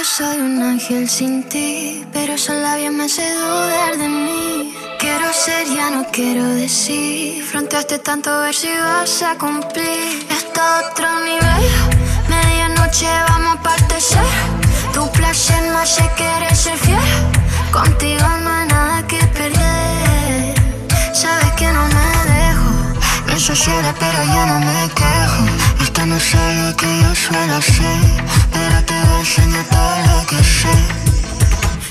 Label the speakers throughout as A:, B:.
A: yo soy un ángel sin ti, pero son labios me hace dudar de mí. Quiero ser, ya no quiero decir. Fronteaste tanto ver si vas a cumplir. Esto otro nivel. Medianoche vamos a partecer. Tu placer no hace querer ser fiel. Contigo no hay nada que perder. Sabes que no me dejo. No ciega, pero yo no me quejo. Esto no lo que yo suelo hacer.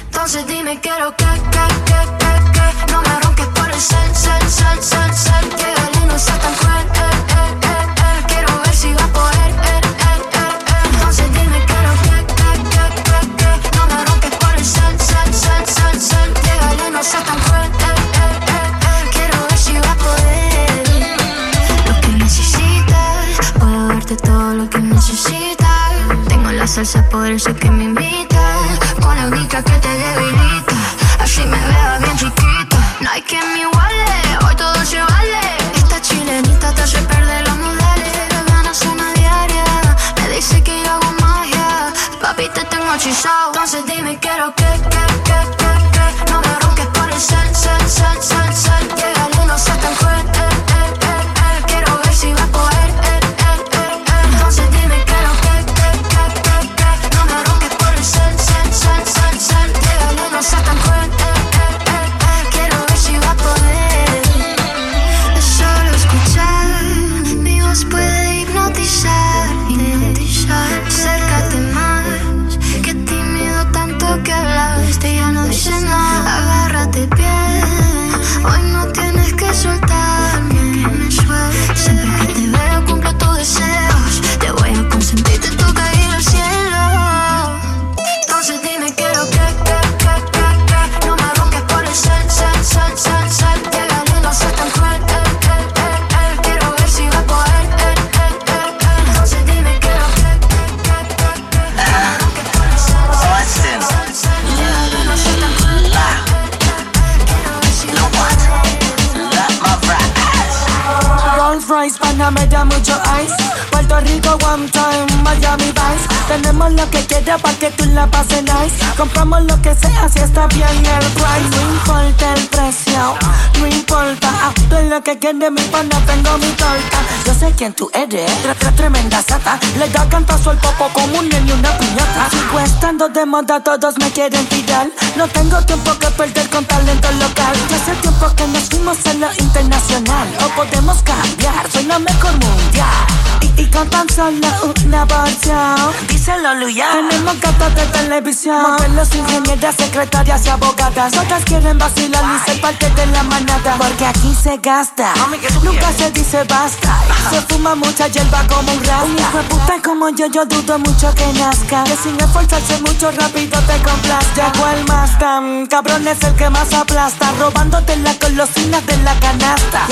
A: Entonces dime, quiero que, que, que, que, que. No me ronques por el sal, sal, sal, sal, sal Que el no sea tan cruel, eh, eh, eh, eh. Quiero ver si va a poder, eh, eh, eh, eh. Entonces dime, quiero que, que, que, que, que. No me ronques por el sal, sal, sal, sal, sal Que el no sea tan cruel, salsa, por eso que me invitas Con la única que te debilita. Así me veo bien chiquita. No hay quien me iguale Hoy todo se vale. Esta chilenita te hace perder los modales. Ganas son a diaria Me dice que yo hago magia. Papi, te tengo hechizado. Entonces dime, quiero que, que,
B: quieres, mi pana, tengo mi torta. Yo sé quién tú eres, tre- Estando de moda, todos me quieren tirar. No tengo tiempo que perder con talento local. Ya hace tiempo que nos fuimos a lo internacional. O podemos cambiar, soy la mejor mundial. Y, y con tan solo una porción. Díselo, Luya. Tenemos gatas de televisión. Modelos, ingenieras, secretarias y abogadas. Todas quieren vacilar y ser parte de la manada. Porque aquí se gasta. Nunca se dice basta. Se fuma mucha hierba como un rasta. Un hijo de puta como yo, yo dudo mucho que nazca. Que sin esforzarse mucho rápido te complazca. ¿Cuál más tan cabrón es el que más aplasta? Robándote las golosinas de la canasta.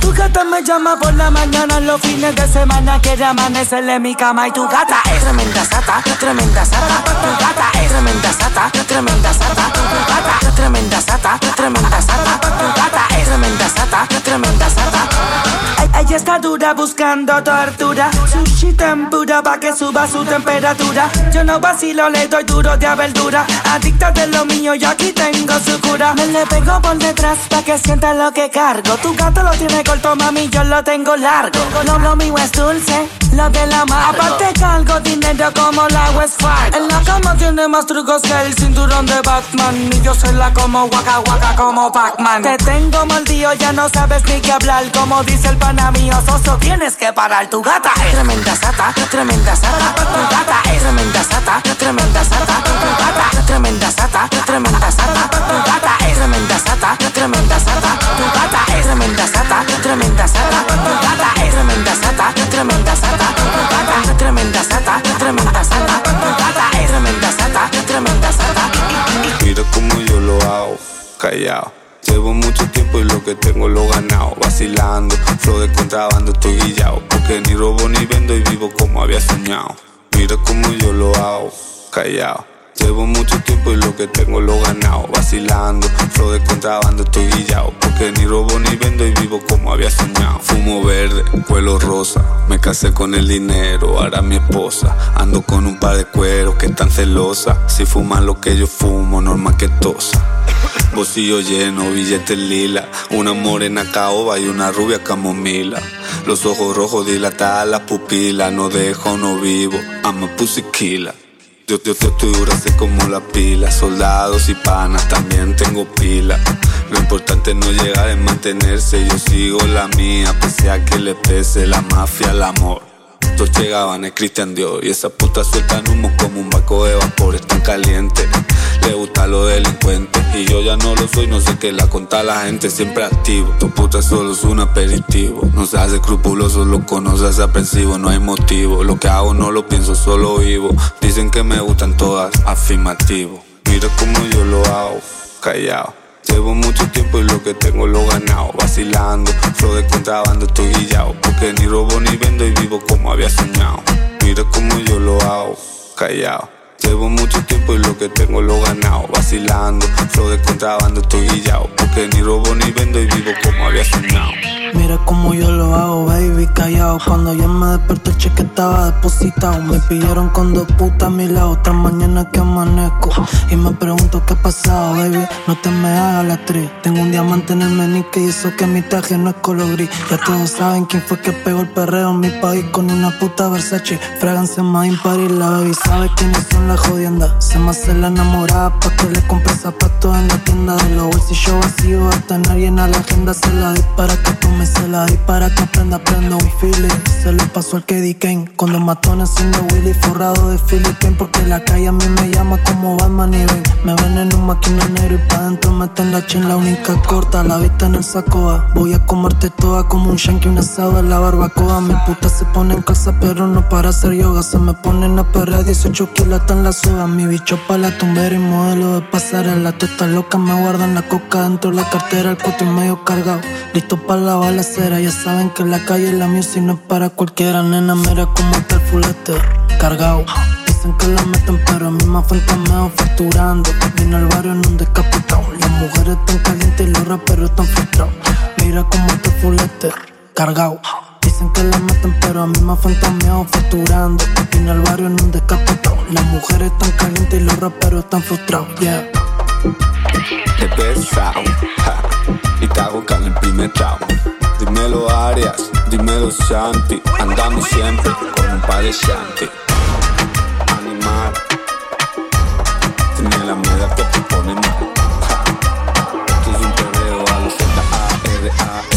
B: Tu gata me llama por la mañana los fines de semana Quiere amanecerle en mi cama y tu gata es tremenda sata, tremenda sata Tu gata es tremenda sata, tremenda sata Tu gata es tremenda sata, tremenda sata Tu gata es tremenda sata, tremenda sata Ella está dura buscando tortura. Sushi tempura pa' que suba su temperatura. Yo no vacilo, le doy duro de abertura. Adicta de lo mío, yo aquí tengo su cura. Me le pego por detrás pa' que sienta lo que cargo. Tu gato lo tiene corto, mami, yo lo tengo largo. Lo, lo mío es dulce, lo de la mar Aparte cargo dinero como la West En la cama tiene más trucos que el cinturón de Batman. Y yo soy la como waka waka como Pac-Man. Te tengo mordido, ya no sabes ni qué hablar. Como dice el pana mío, esto tienes que parar. Tu gata es tremenda sata, tremenda sata. Tu gata es tremenda sata, tremenda sata. Tu gata es tremenda sata, tremenda sata. Tu gata es tremenda sata, tremenda sata. Tu gata es tremenda sata, tremenda sata. Tu gata es tremenda sata, tremenda sata. Tu gata es tremenda sata, tremenda sata. Tu gata es tremenda sata, tremenda sata.
C: Mira como yo lo hago, callado Llevo mucho tiempo y lo que tengo lo ganado. Vacilando, flow de contrabando, estoy guillado. Porque ni robo ni vendo y vivo como había soñado. Mira como yo lo hago, callado. Llevo mucho tiempo y lo que tengo lo ganado. Vacilando, flow de contrabando estoy guillado. Porque ni robo ni vendo y vivo como había soñado. Fumo verde, vuelo rosa. Me casé con el dinero, ahora mi esposa. Ando con un par de cueros que están celosa. Si fuman lo que yo fumo, normal que tosa. Bolsillo lleno, billetes lila. Una morena caoba y una rubia camomila. Los ojos rojos dilatadas, las pupilas. No dejo, no vivo. I'm a. Yo, yo, yo estoy dura, sé como la pila. Soldados y panas, también tengo pila. Lo importante no llegar es mantenerse. Yo sigo la mía, pese a que le pese la mafia, el amor. Dos llegaban, es Cristian Dios. Y esa puta sueltan humo como un barco de vapor, tan caliente. Le gusta lo delincuente. Y yo ya no lo soy, no sé qué la conta la gente, siempre activo. Tu puta solo es un aperitivo. No se hace escrupuloso, loco, no se hace aprensivo, no hay motivo. Lo que hago no lo pienso, solo vivo. Dicen que me gustan todas, afirmativo. Mira como yo lo hago, callado. Llevo mucho tiempo y lo que tengo lo ganado. Vacilando, flow de contrabando, estoy guillado. Porque ni robo ni vendo y vivo como había soñado. Mira como yo lo hago, callado. Llevo mucho tiempo y lo que tengo lo ganado. Vacilando, flow de contrabando, estoy guillado. Porque ni robo ni vendo y vivo como había soñado.
D: Mira como yo lo hago, baby, callado. Cuando ya me desperté, el cheque estaba depositado. Me pillaron con dos putas a mi lado. Otra mañana que amanezco. Y me pregunto qué ha pasado, baby. No te me hagas la actriz. Tengo un diamante en el menique y eso que mi traje no es color gris. Ya todos saben quién fue que pegó el perreo en mi país con una puta Versace. Fráganse más Paris, la baby sabe quiénes son las jodiendas. Se me hace la enamorada pa' que le compre zapatos en la tienda de los bolsillos vacíos. Hasta nadie en la agenda se la dispara que tú me se la di para que aprenda, prendo un feeling. Se lo pasó al Keddy Kane. Cuando mató haciendo Willy forrado de Philippines. Porque la calle a mí me llama como Batman y Ben. Me ven en un máquina negro y pa' dentro meten la chin. La única corta, la vista en el sacoa. Voy a comerte toda como un shanky, un asado en la barbacoa. Mi puta se pone en casa, pero no para hacer yoga. Se me ponen a perrear 18 kilos en la soga. Mi bicho pa' la tumbera y modelo de pasarela. Tú estás loca, me guardan la coca dentro de la cartera. El cuento medio cargado, listo para la bala ya saben que la calle la music no es para cualquiera, nena. Mira cómo está el fulete, cargado. Dicen que la meten, pero a mí me fantameo facturando. Vino al barrio en un decapitado. Las mujeres están calientes y los raperos están frustrados. Mira cómo está el fulete, cargado. Dicen que la meten, pero a mí me fantameo facturando. Vino al barrio en un decapitado. Las mujeres están calientes y los raperos están frustrados. Yeah.
C: Te pesado, y te hago el primer trago. Dímelo Arias, dímelo Shanti. Andamos siempre con un par de Shanti. Animal. Tiene la mierda que te pone mal. Esto es un perreo a los Z-A-R-A-M-A-I.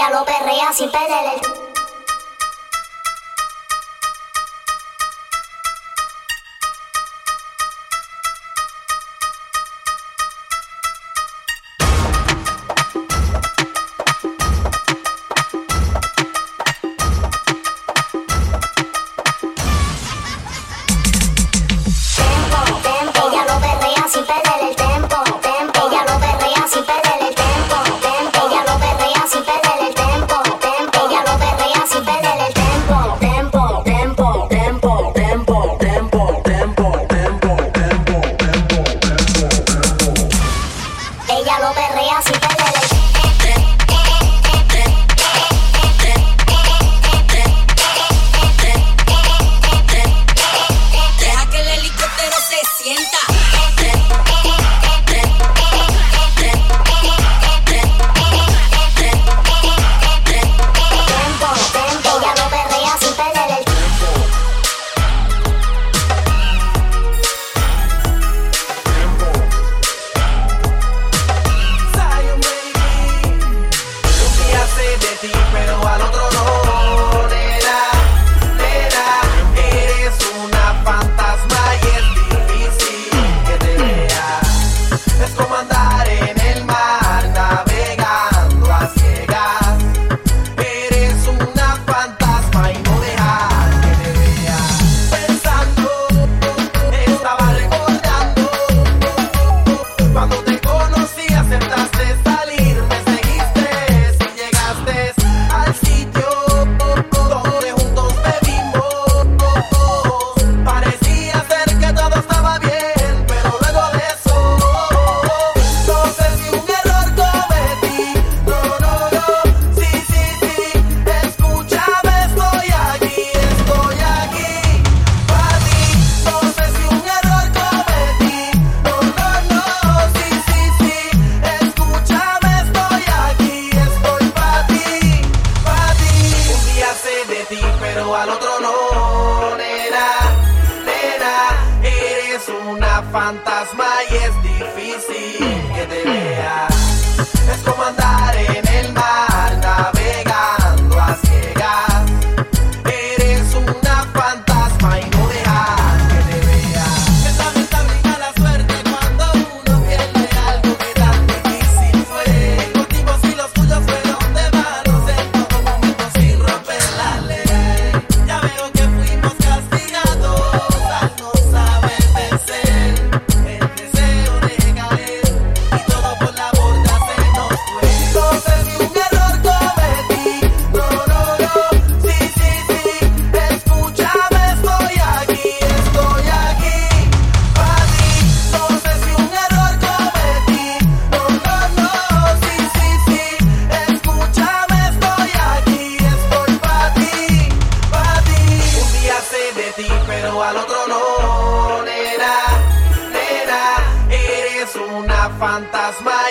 E: Ella lo berrea sin perder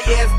F: Yes,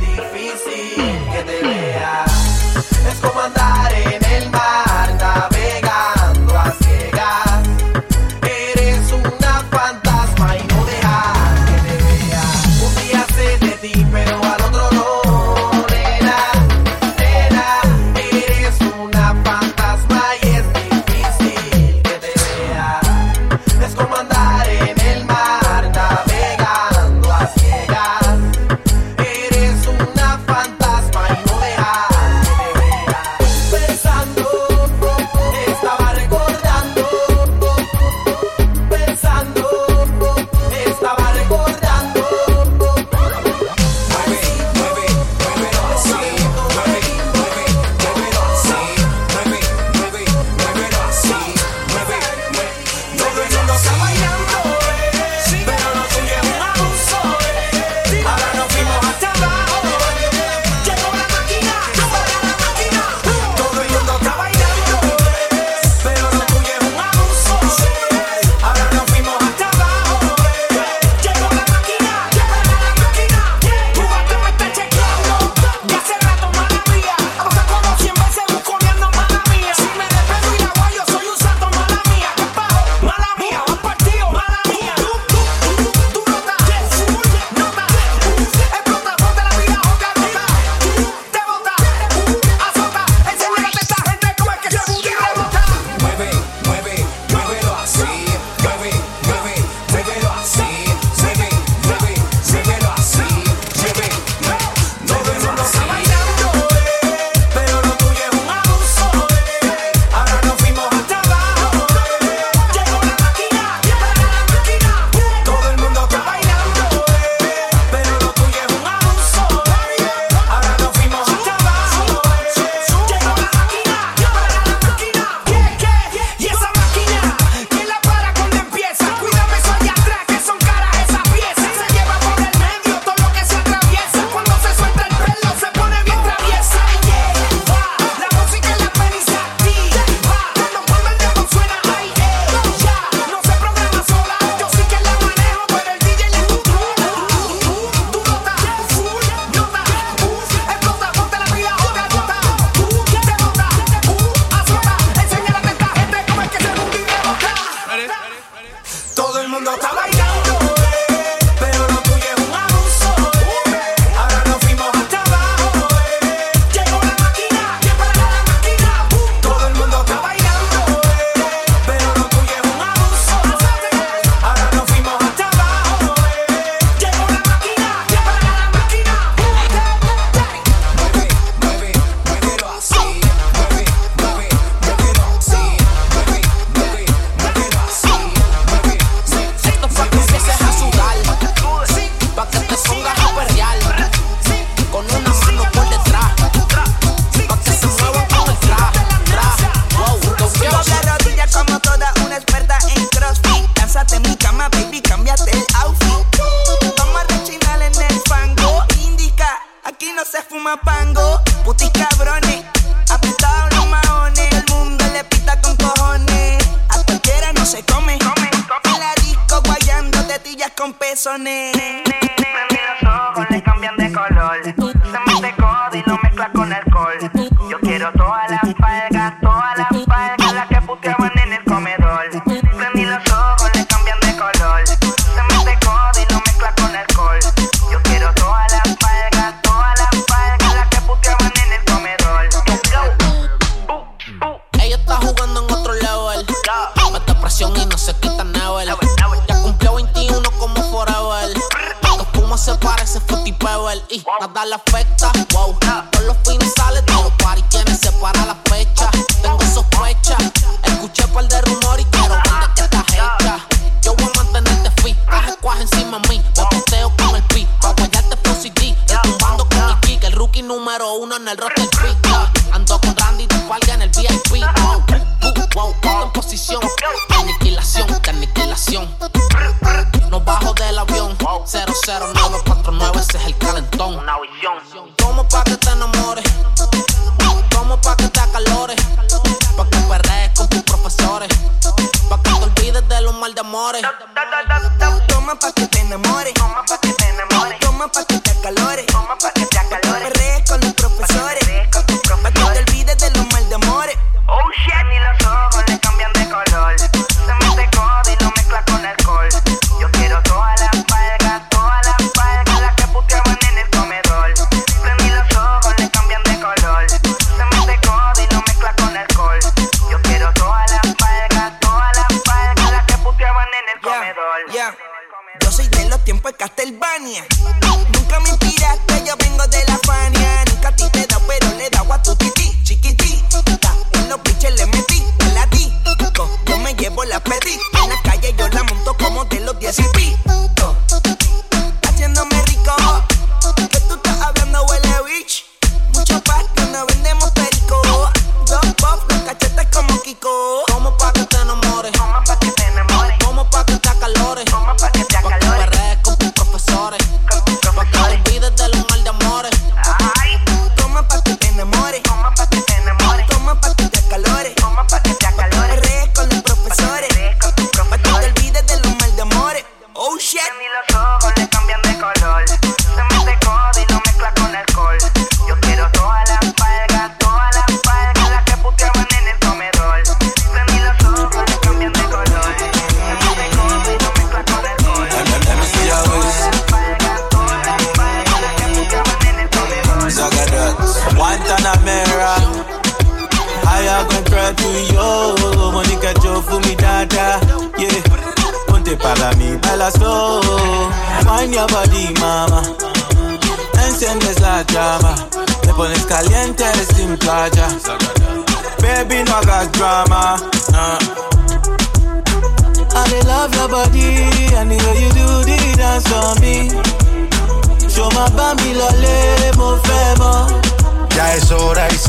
F: I
G: don't know.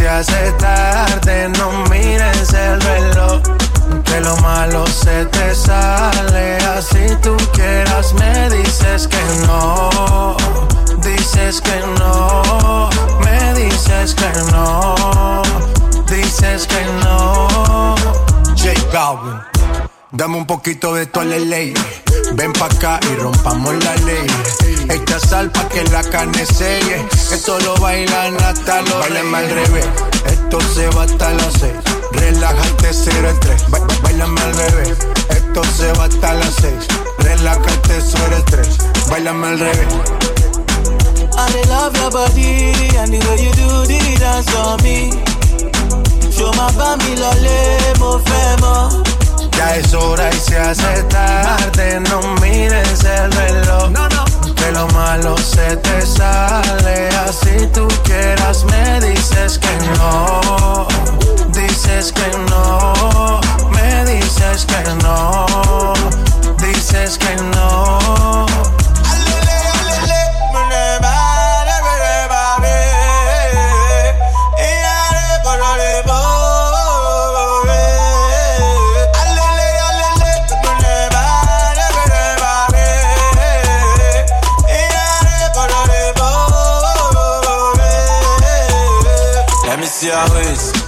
G: se
H: hace tarde, no mires el reloj. Que lo malo se te sale, así tú quieras, me dices que no. Dices que no, me dices que no. Dices que no. J Balvin, dame un poquito de tu ley. Ven pa' acá y rompamos la ley. Esta sal pa' que la carne selle. Esto lo bailan hasta los Bailan al revés. Esto se va hasta las seis. Relájate 0 en 3. Ba bailame al revés. Esto se va hasta las seis. Relájate 0 en 3. Bailame al revés.
I: I love your body and the way you do the dance on me. Yo más pa' mi lo le movemos.
H: Ya es hora y se hace tarde, no mires el reloj. No, no que lo malo se te sale. Así tú quieras, me dices que no. Dices que no. Me dices que no. Dices que no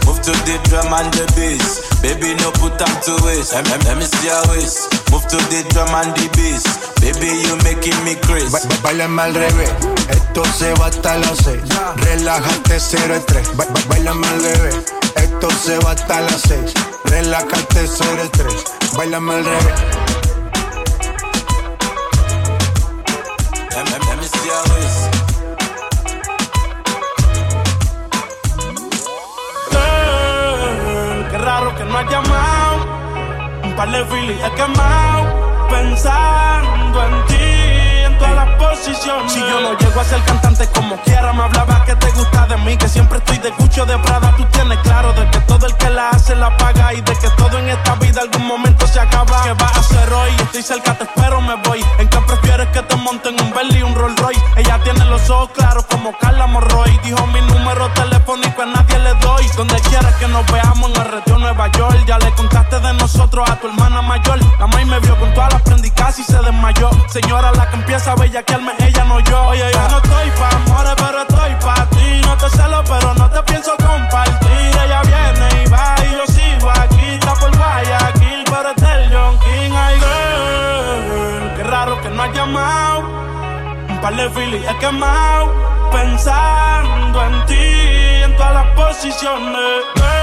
I: Move to the drum and the bass. Baby, no put time to waste. Let, me. Move to the drum the bass. Baby, you making me crazy.
H: Ba ba bailame. Esto se va hasta las 6. Relájate 0 estrés. Ba ba bailame. Esto se va hasta las 6. Relájate 0 estrés. Bailame al revés.
J: llamado. Un par de filis he quemado. Pensando en ti, en todas las posiciones. Si yo no llego a ser cantante como quiera, me hablaba que te gusta de mí. Que siempre estoy de cucho de Prada. Tú tienes claro de que todo el que la hace la paga. Y de que todo en esta vida algún momento se acaba. ¿Qué vas a hacer hoy? Estoy cerca, te espero, me voy. ¿En qué prefieres que te monten un Bentley y un Rolls Royce? Ella tiene los ojos claros como Carla Morroy. Dijo mi número telefónico, a nadie le doy. Donde quieras que nos veamos en el retiro nosotros a tu hermana mayor. La maíz me vio con todas las prendicas y se desmayó. Señora, la que empieza a bellaquearme, ella no yo. Oye, yo no estoy pa' amores, pero estoy pa' ti. No te celo, pero no te pienso compartir. Ella viene y va y yo sigo aquí. Está por Guayaquil, pero es del John King. Ay, girl, qué raro que no has llamado. Un par de filis he quemado. Pensando en ti, en todas las posiciones. Girl,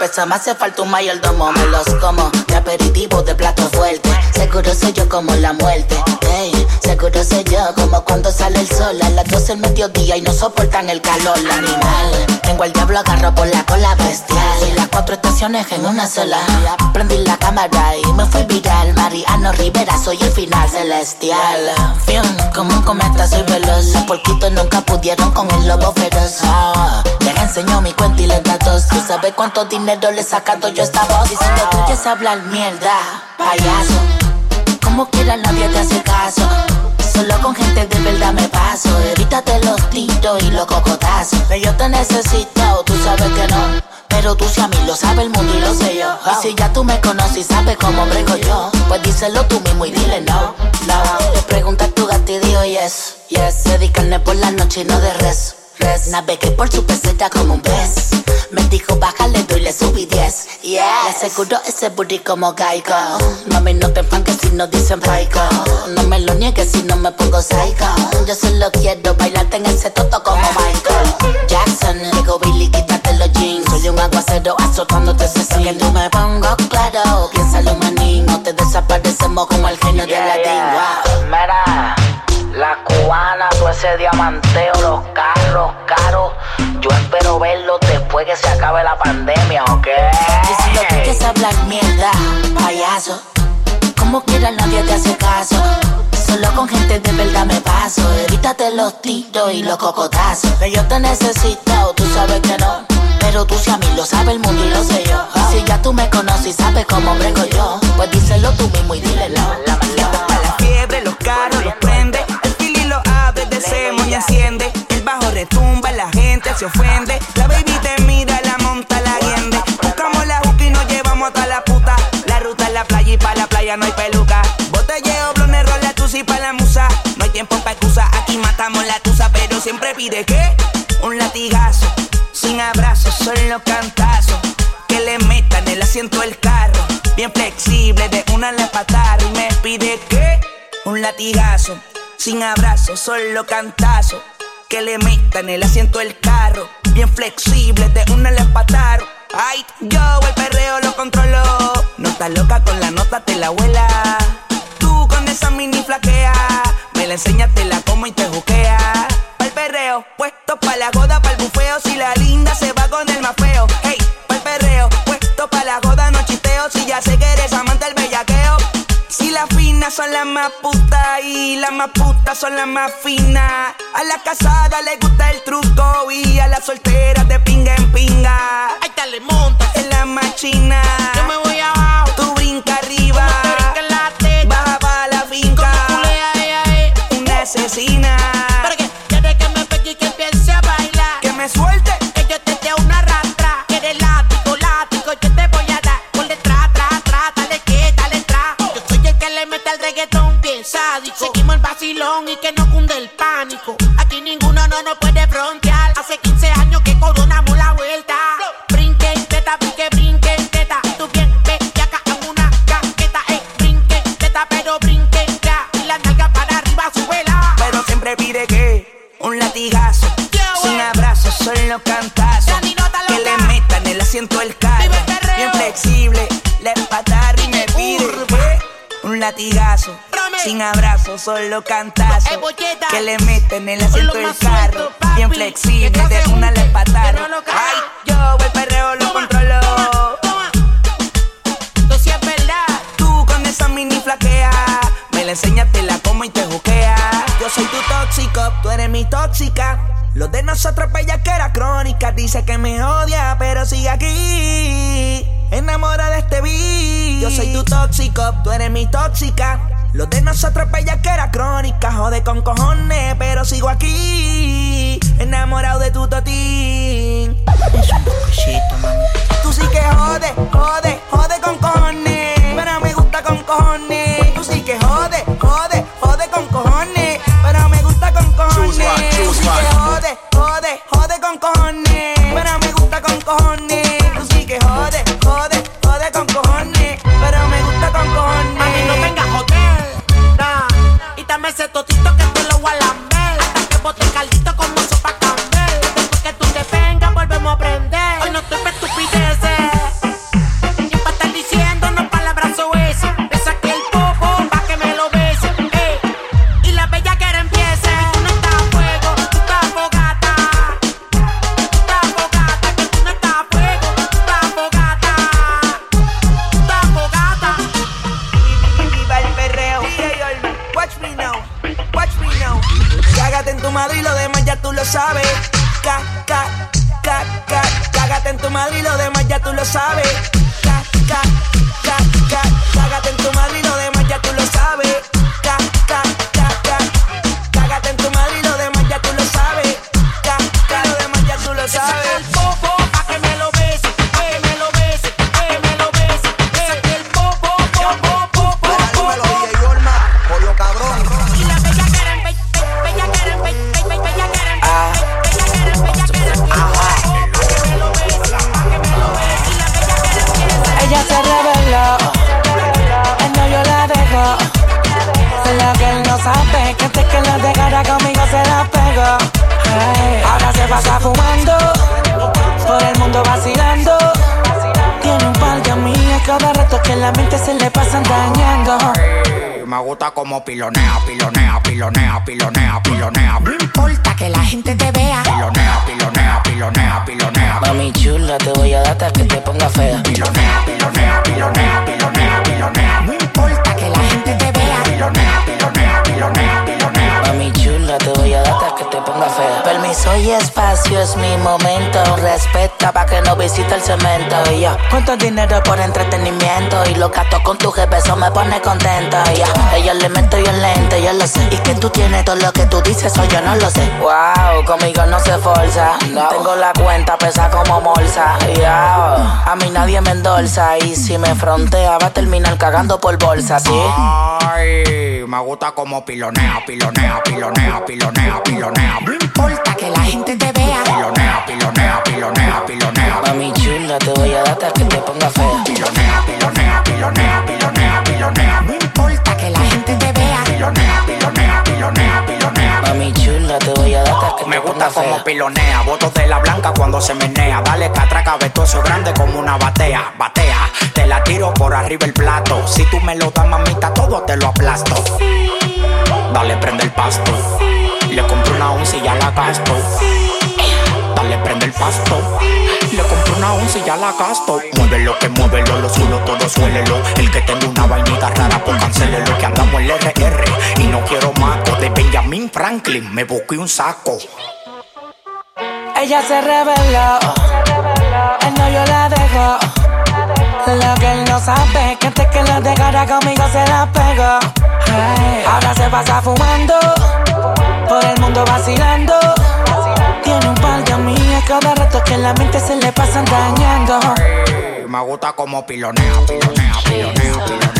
K: pesa, me hace falta un mayordomo. Me los como de aperitivo, de plato fuerte. Seguro soy yo como la muerte. Ey, seguro soy yo como cuando sale el sol a las 12 del mediodía y no soportan el calor. Animal, tengo al diablo agarro por la cola bestial. Y las cuatro estaciones en una sola. Prendí la cámara y me fui viral. Mariano Rivera, soy el final celestial. Como un cometa soy veloz. Los porquitos nunca pudieron con el lobo feroz. Ah, les enseño mi cuenta y les datos. Tú sabes cuánto dinero le he sacado yo esta voz. Diciendo tú quieres hablar mierda, payaso. Como quiera nadie te hace caso. Solo con gente de verdad me paso. Evítate los tiros y los cocotazos. Pero yo te necesito, tú sabes que no. Pero tú si a mí lo sabe el mundo y lo sé yo. Y si ya tú me conoces y sabes cómo brego yo, pues díselo tú mismo y dile no. No, le pregunta a tu gato y dijo yes. Yes, se di carne por la noche y no de res. Res, navegué por su peseta como un pez. Me dijo bájale tú y le subí 10. Yeah, le aseguro ese booty como Geico. Mami, no te enfanques si no dicen paico. No me lo niegues si no me pongo psycho. Yo solo quiero bailarte en ese toto como Michael Jackson. Digo, Billy, quítate los jeans. Soy un aguacero azotándote ese sin Que no me pongo claro. Piénsalo, manín. No te desaparecemos como el genio de Aladdin. Wow.
L: Mira, la cubana, todo ese diamanteo, los carros caros. Yo espero verlo después que se acabe la pandemia, ¿ok?
K: Y si lo que quieres hablar mierda, payaso. Como quiera nadie te hace caso. Solo con gente de verdad me paso. Evítate los tiros y los cocotazos. Pero yo te necesito, tú sabes que no. Pero tú si a mí lo sabe el mundo y lo sé yo. Y si ya tú me conoces y sabes cómo brego yo, pues díselo tú mismo y dile no.
M: Pa' la fiebre, los carros los prende el bajo retumba, la gente se ofende, la baby te mira, la monta, la hiende. Buscamos la juca y nos llevamos hasta la puta. La ruta es la playa y pa' la playa no hay peluca. Botelleo, blones, rola, tu y pa' la musa. No hay tiempo pa' excusa, aquí matamos la tusa, pero siempre pide que un latigazo, sin abrazo, solo cantazos. Que le metan el asiento del carro, bien flexible, de una la patada y me pide que un latigazo sin abrazo, solo cantazo. Que le metan el asiento del carro, bien flexible, te une el espataro. Ay, yo el perreo lo controlo. No estás loca con la nota, te la abuela. Tú con esa mini flaquea, me la enseñas, te la como y te juquea. Pa'l perreo, puesto pa' la goda, pa'l bufeo. Si la linda se va con el más feo. Hey, pa'l perreo, puesto pa' la goda, no chisteo. Si ya sé que eres son las más putas y las más putas son las más finas. A las casadas les gusta el truco y a las solteras de pinga en pinga. Ahí te le montas. Es la más china. Yo me voy abajo. Tú brinca arriba.
N: Te la. Baja para la finca. Tú eh, eh, eh. asesina. y
M: que no solo cantazo. Que le meten el asiento del carro. Bien flexible, de una le pataron. Ay, yo voy perreo lo controlo.
N: Entonces es verdad.
M: Tú con esa mini flaquea. Me la enseñas, te la como y te juquea. Yo soy tu tóxico, tú eres mi tóxica. Los de nosotros pues, era crónica. Dice que me odia, pero sigue aquí. Enamora de este beat. Yo soy tu tóxico, tú eres mi tóxica. Lo de nosotros bella que era crónica, jode con cojones, pero sigo aquí, enamorado de tu totín. Es un poquito, mami. Tú sí que jode, jode, jode con
N: Y lo
K: gasto con tu jefe, eso me pone contento. Y yo, ella le meto yo lente, yo lo sé. Y que tú tienes todo lo que tú dices, o yo no lo sé. Wow, conmigo no se forza. Tengo la cuenta pesa como bolsa. Yo, a mí nadie me endorsa. Y si me frontea, va a terminar cagando por bolsa, ¿sí?
O: Ay, me gusta como pilonea, pilonea, pilonea, pilonea, pilonea. No importa que la gente te
K: Te voy a dar hasta que te ponga fea.
O: Pilonea, pilonea, pilonea, pilonea, pilonea. No importa que la gente te vea. Pilonea, pilonea, pilonea, pilonea.
K: Mami chula, te voy a dar hasta que
O: Me
K: te
O: gusta
K: fea.
O: como pilonea, votos de la blanca cuando se menea. Dale catraca, vestoso grande como una batea, batea. Te la tiro por arriba el plato. Si tú me lo das, mamita, todo te lo aplasto. Dale, prende el pasto. Le compro una once y ya la gasto. Dale, prende el pasto. Le compro una once y ya la gasto. Muévelo, que muévelo, lo suelo, todo suélelo. El que tenga una vainita rara, pues cancélelo. Que andamos el RR y no quiero maco. De Benjamin Franklin me busqué un saco.
B: Ella se reveló, él no yo la dejo. Lo que él no sabe, que antes que lo dejara conmigo se la pegó. Ahora se pasa fumando, por el mundo vacilando. Tiene un par de amigas cada rato que la mente se le pasan dañando.
O: Ay, me gusta como pilonea, pilonea, pilonea, pilonea.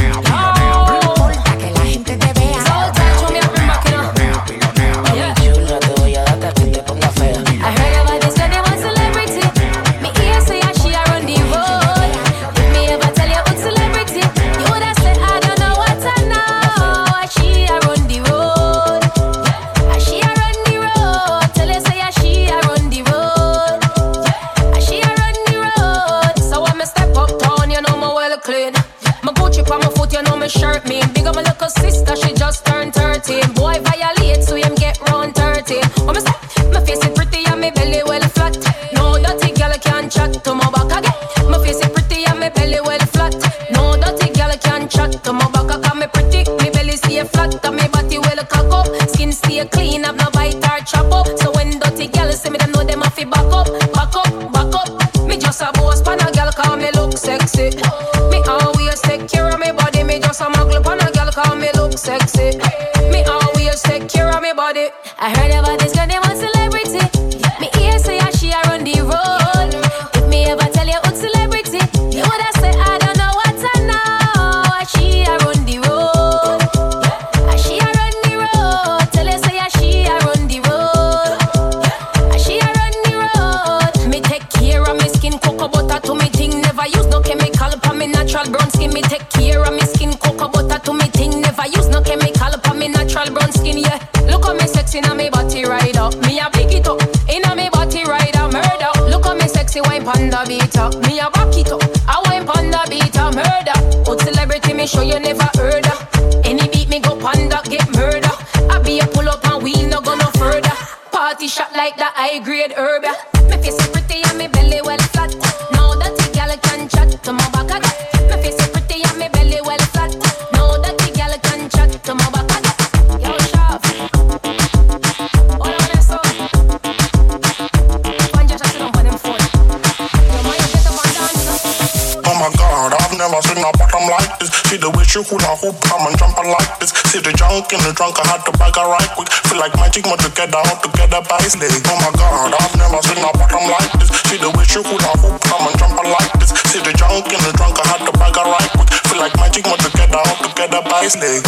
A: Panda beat up. Me a back it up, I wine panda beat up, murder. Old celebrity me show you never heard of. Any beat me go panda get murder. I be a pull up and we no go no further. Party shot like the high grade herb. Me face pretty and me belly well flat.
P: She hula hoop, come and jump like this. See the junk in the trunk, I had to bag her right quick. Feel like magic, but together, all together by slay. Oh my god, I've never seen a bottom like this. See the way she hula hoop, come and jump like this. See the junk in the trunk, I had to bag her right quick. Feel like magic, but together, all together by slay.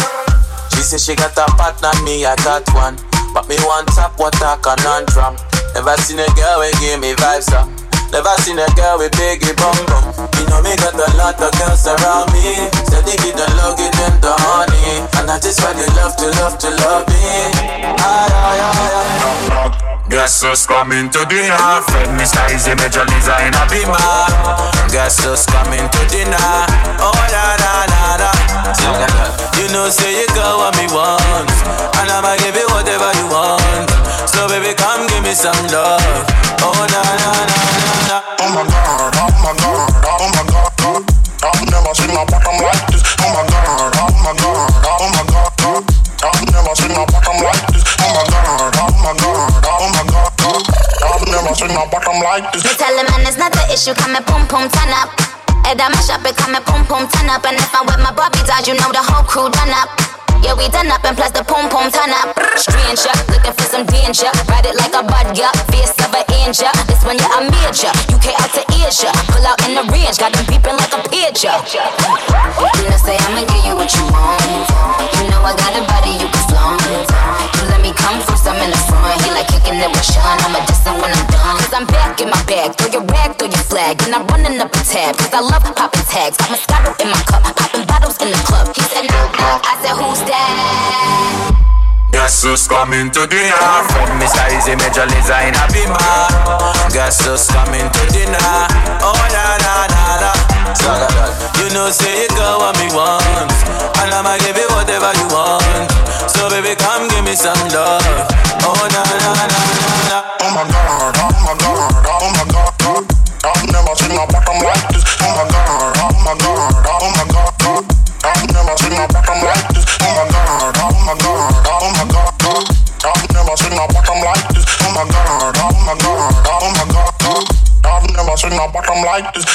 I: She say she got a partner, me I got one. But me want top water conundrum. Never seen a girl with give me vibes up. Never seen a girl with biggie bum bum. You know me got a lot of girls around me. Steady give the love, give them the honey. And that is why they love to love to love me. Ay, ay, ay, ay.
Q: Guess who's coming to dinner? Fred Mr. Easy Major Lisa in a beamer.
I: Guess who's coming to dinner? Oh na na na na. You know say you got what me want, and I'ma give you whatever you want. So baby, come give me some love. Oh na na na na.
P: Oh my god, oh my god, oh my god, like this. Me tell him it's not the
A: issue, come and boom boom turn up. And I mash up, it come and boom boom turn up. And if I'm with my Bobby dolls, you know the whole crew done up. Yeah, we done up and plus the boom boom turn up. Stranger, looking for some danger. Ride it like a bud, yeah. Face of an angel. This one, yeah, I'm major. UK out to Asia. Pull out in the range, got them beeping like a pigeon. You know, say I'ma give you what you want. You know I got a body you can flaunt. You let me come first, I'm in the front. He like kicking it with Sean. I'ma diss him when I'm done. Cause I'm back in my bag. Throw your rag, throw your flag. And I'm running up a tab. Cause I love popping tags. Got Moscato in my cup. Popping bottles in the club. He said, no, no. I said, who's that?
Q: Guess who's coming to dinner?
I: From Mr. Easy Major Liza in a beamer. Guess who's coming to dinner? Oh na na na na. You know say you got what me want, and I'ma give you whatever you want. So baby come give me some love. Oh na na na na na.
P: Oh my god, oh my god, oh my god, oh, god. I've never seen a bottom like this. Oh my god, oh my god, oh my god, god. I've never seen a bottom like this. My god, oh my god, oh my god. I've never seen a bottom like this. Oh my god, oh my god, oh my god. I've never seen a bottom like this.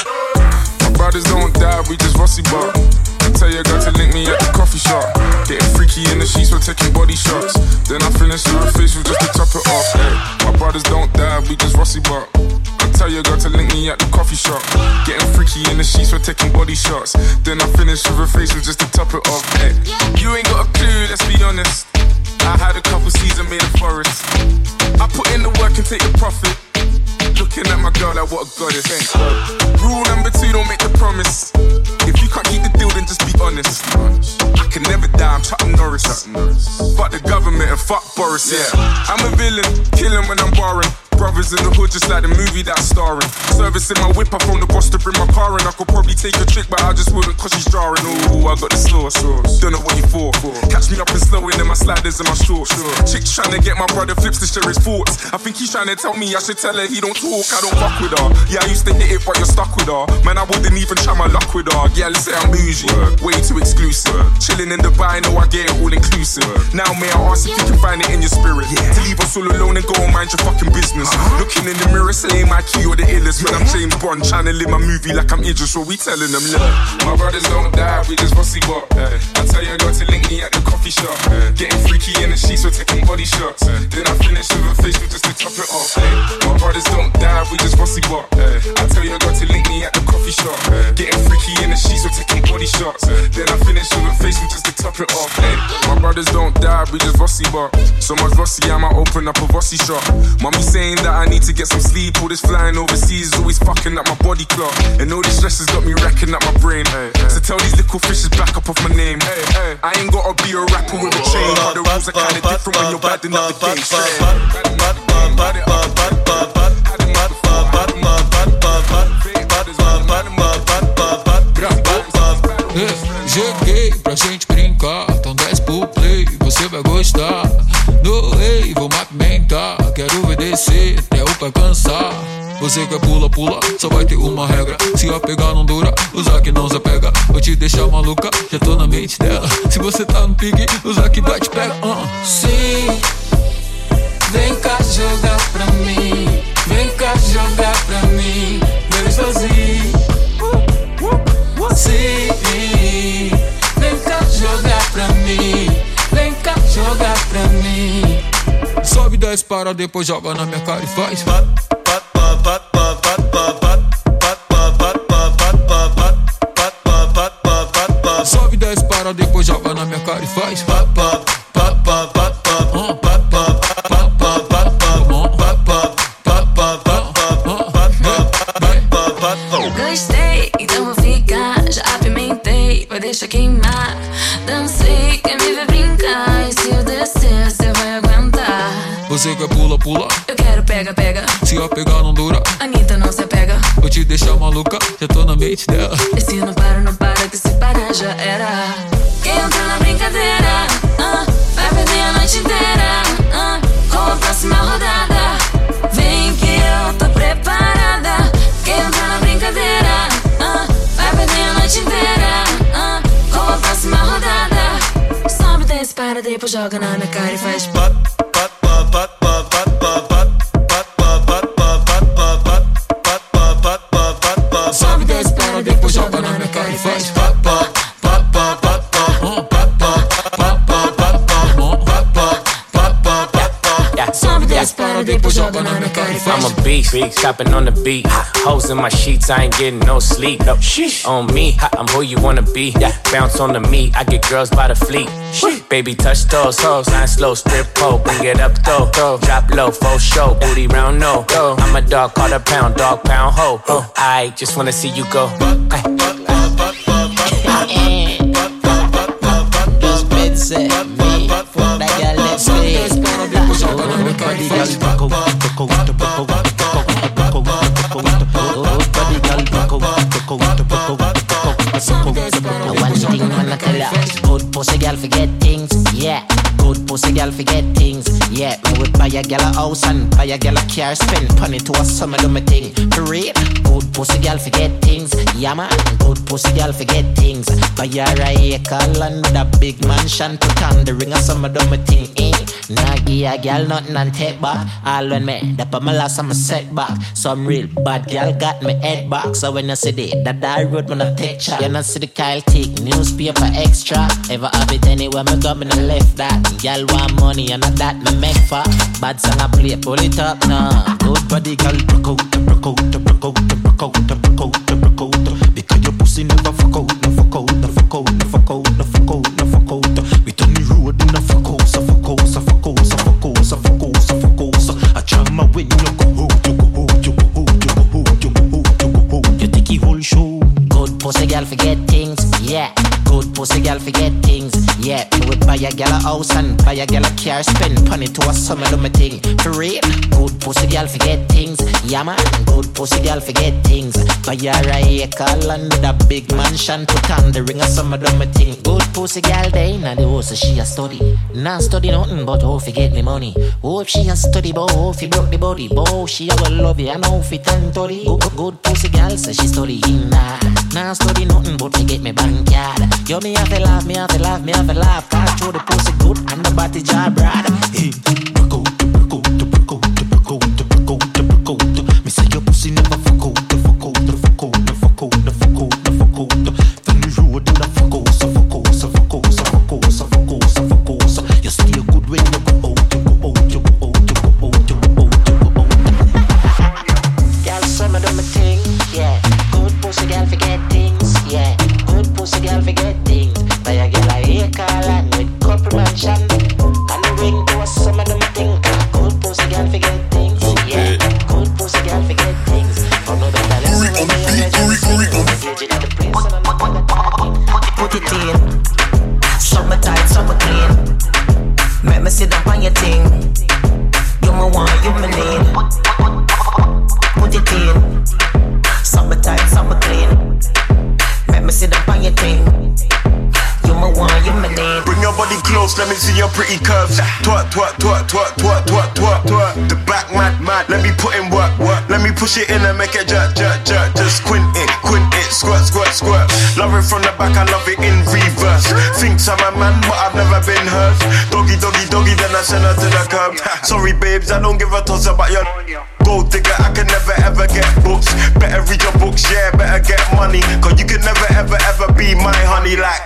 R: My brothers don't die, we just rusty bar. I tell your girl to link me at the coffee shop. Getting freaky in the sheets, we're taking body shots. Then I finish with a facial just to top it off. Hey, my brothers don't die, we just rusty bar. Tell your girl to link me at the coffee shop. Getting freaky in the sheets, we're taking body shots. Then I finish with a facial just to top it off. Hey, you ain't got a clue, let's be honest. I had a couple seasons made a forest. I put in the work and take the profit. Looking at my girl like what a goddess. Rule number two, don't make the promise. If you can't keep the deal, then just be honest. I can never die, I'm Chuck Norris. Fuck the government and fuck Boris, yeah. I'm a villain, killing when I'm barring. Brothers in the hood, just like the movie that's starring. Servicing my whip, I phone the boss to bring my car in. I could probably take a trick, but I just wouldn't cause she's jarring. Ooh, I got the sauce. Don't know what you for. Catch me up and slow in my sliders and my shorts. Chicks trying to get my brother flips to share his thoughts. I think he's trying to tell me I should tell her he don't talk, I don't fuck with her. Yeah, I used to hit it, but you're stuck with her. Man, I wouldn't even try my luck with her. Yeah, let's say I'm bougie, way too exclusive. Chilling in Dubai, know I get it all inclusive. Now, may I ask if you can find it in your spirit? To leave us all alone and go and mind your fucking business. Looking in the mirror, saying my key or the illest. When I'm James Bond, trying to live my movie like I'm Idris, so we telling them, look, my brothers don't die, we just fussy what. I tell your girl to link me at the coffee shop. Getting freaky in the sheets, we're taking body shots. Then I finish with a facial just to top it off. My brothers don't die, we just fussy what. I tell your girl to link me at the coffee shop. Getting freaky in the sheets, we're taking body shots. Then I finish with a facial just to top it off. My brothers don't die, we just fussy what. So much fussy, I might open up a fussy shop. Mommy saying that I need to get some sleep. All this flying overseas is always fucking up my body clock. And all this stress has got me wrecking up my brain. So tell these little fishes back up off my name. I ain't gotta be a rapper with a chain. But the rules are kinda different when you're bad enough game.
S: Cheguei Você quer pula, pula, só vai ter uma regra. Se a pegar não dura, usar que não se pega. Vou te deixar maluca, já tô na mente dela. Se você tá no pique, usar que vai te pega. Uh.
T: Sim, vem cá jogar pra mim. Vem cá jogar pra mim. Sozinho. Sim, vem cá jogar pra mim. Vem cá jogar pra mim.
S: Sobe 10 para, depois joga na minha cara e faz. Sobe 10 para, depois joga na minha cara e faz. Maluca, já tô na mente dela.
T: E se não para, não para, que se parar já era. Quem entra na brincadeira, ah, vai perder a noite inteira. ah, com a próxima rodada. Vem que eu tô preparada. Quem entra na brincadeira, ah, vai perder a noite inteira. ah, com a próxima rodada. Sobe, desce, para, depois joga na minha cara e faz.
S: faz
U: beast, chopping on the beat. Hoes in my sheets, I ain't getting no sleep. No, on me, I'm who you wanna be. Bounce on the meat, I get girls by the fleet. Baby, touch those hoes, line slow, strip pole, bring it up though. Drop low, full show, booty round no. I'm a dog, call a pound, dog pound ho. I just wanna see you go.
V: Dos pussy girl forget things, yeah. Good pussy girl forget things, yeah. Me would buy a girl a house and buy a girl a car, spend money to a summer do me thing. For real, good pussy girl forget things, yeah man. Good pussy girl forget things. Buy her a acre land with a big mansion, put on the ring a summer do me thing, eh. Nah give a girl nothing and take back. All when me, that on my last I'm a setback. Some real bad girl got me head back. So when you see the that I road when I take chat, you not see the Kyle tick newspaper extra. Ever have it anywhere me go me no left that. Girl want money and not that me make for. Bad song I play, pull it up now. Good body girl, broke out, broke out, broke out, broke out, broke out, broke out. Because your pussy never fuck out, no fuck out, no fuck out, no fuck out, no fuck out, no fuck out. We turn the road in a fuck out, so fuck out, so fuck out, so fuck out, so fuck out, so fuck out. I try my win, you go out, you go out, you go out, you go out, you go out, you go out. You think you whole show. Good pussy girl forget things, yeah. Good pussy girl forget things, yeah. Me would buy a girl a house and buy a girl a car, spend money to a summer do me thing. For real, good pussy girl forget things, yeah man. Good pussy girl forget things. Buy her a acre land with a big mansion, put on the ring a summer do me thing. Good pussy girl day inna the house, she a study. Not study nothing but how fi get me money. Oh, if she a study, but how fi broke the body. Bow, she a will love you, and how fi ten thirty. Good, good, pussy girl, say she study in that. Not study nothing but fi get me bank yard. Yo, me have to laugh, me have to laugh, me have to laugh. Cause through the pussy good and the body job brad. Me in and
K: make it
W: jerk, jerk, jerk. Just quint it, quint it, squirt, squirt, squirt. Love it from the back, I love it in reverse. Thinks I'm a man, but I've never been hurt. Doggy, doggy, doggy, then I send her to the curb. Sorry, babes, I don't give a toss about your gold digger. I can never ever get books. Better read your books, yeah, better get money. Cause you can never ever ever be my honey. Like,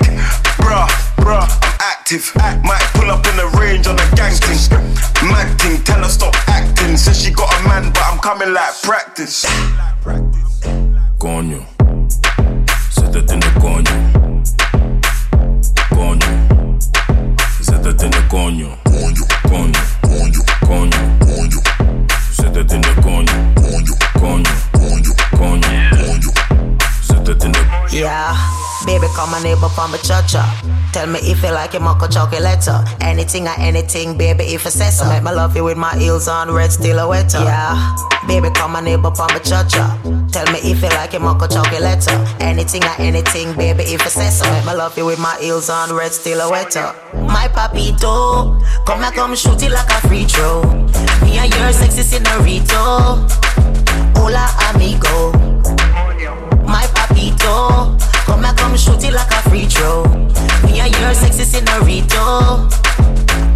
W: bruh, bruh, I'm active. Tell
K: me if you like your mocha chocolate. Anything or anything, baby, if you say so. Make me love you with my heels on, red stiletto. Yeah, baby, call my neighbor from cha-cha. Tell me if you like your mocha chocolate. Anything or anything, baby, if you say so. Make me love you with my heels on, red stiletto. My papito, come here, come shoot it like a free throw. Me and your sexy senorito. Hola, amigo. My papito, come here, come shoot it like a free throw. Me and your sexy senorito.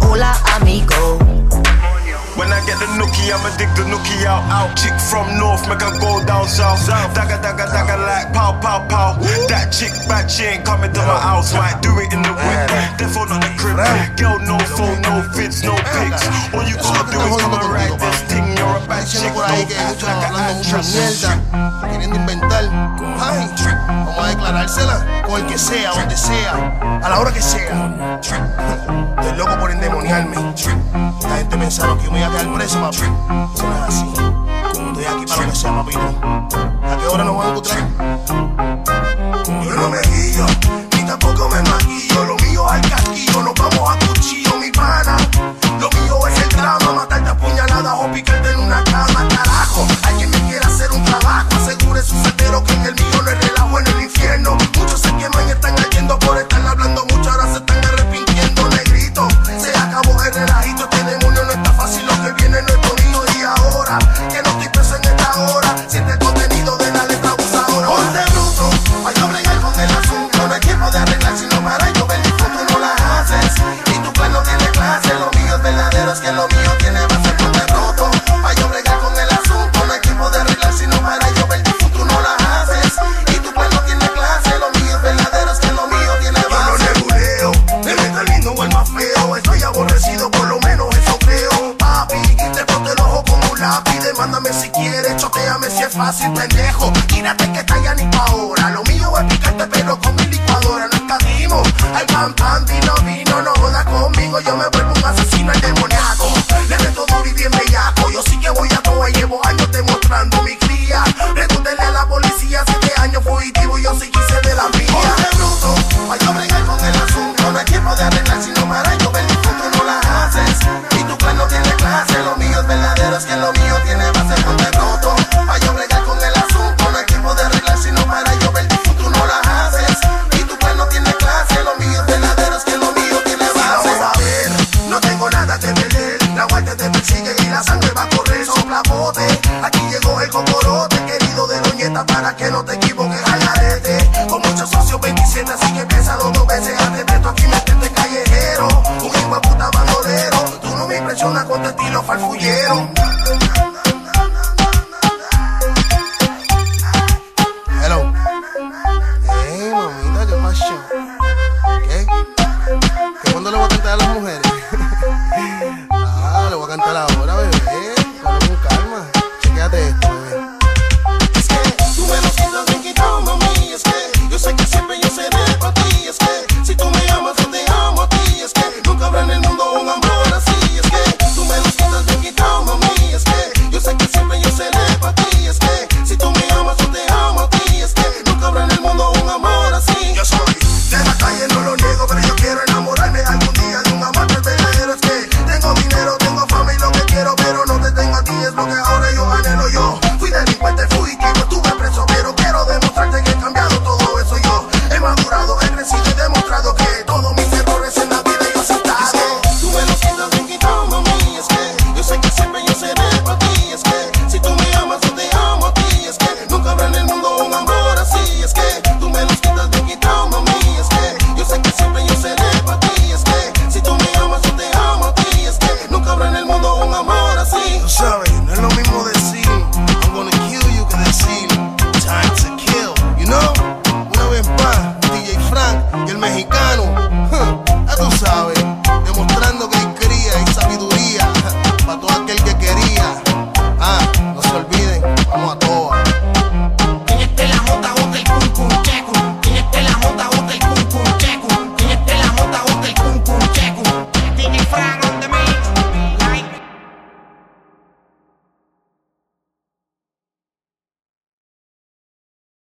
K: Hola, amigo.
W: When I get the nookie,
X: I'ma dig the nookie out. Out chick from north, make her go down south. south. Dagger, dagger, like pow, pow, pow. Woo. That chick bad, she ain't coming to my house. Might do it in the whip, therefore not the crib. Girl, no phone, no vids, no pics. All you gotta do is come and ride this thing. You're a bad chick, no act like an actress.
W: Queriendo inventar, ay, vamos a declarársela con el que sea, donde sea, a la hora que sea. Estoy loco por endemoniarme. La gente pensaba que yo me iba a quedar por eso, papi. No es así. Estoy aquí para lo que sea, papito. ¿A qué hora nos vamos a encontrar? Yo no me guillo, ni tampoco me maquillo. Lo mío es el casquillo, nos vamos a cuchillo, mi pana. Lo mío es el drama, matarte a puñaladas o picarte en una cama, carajo.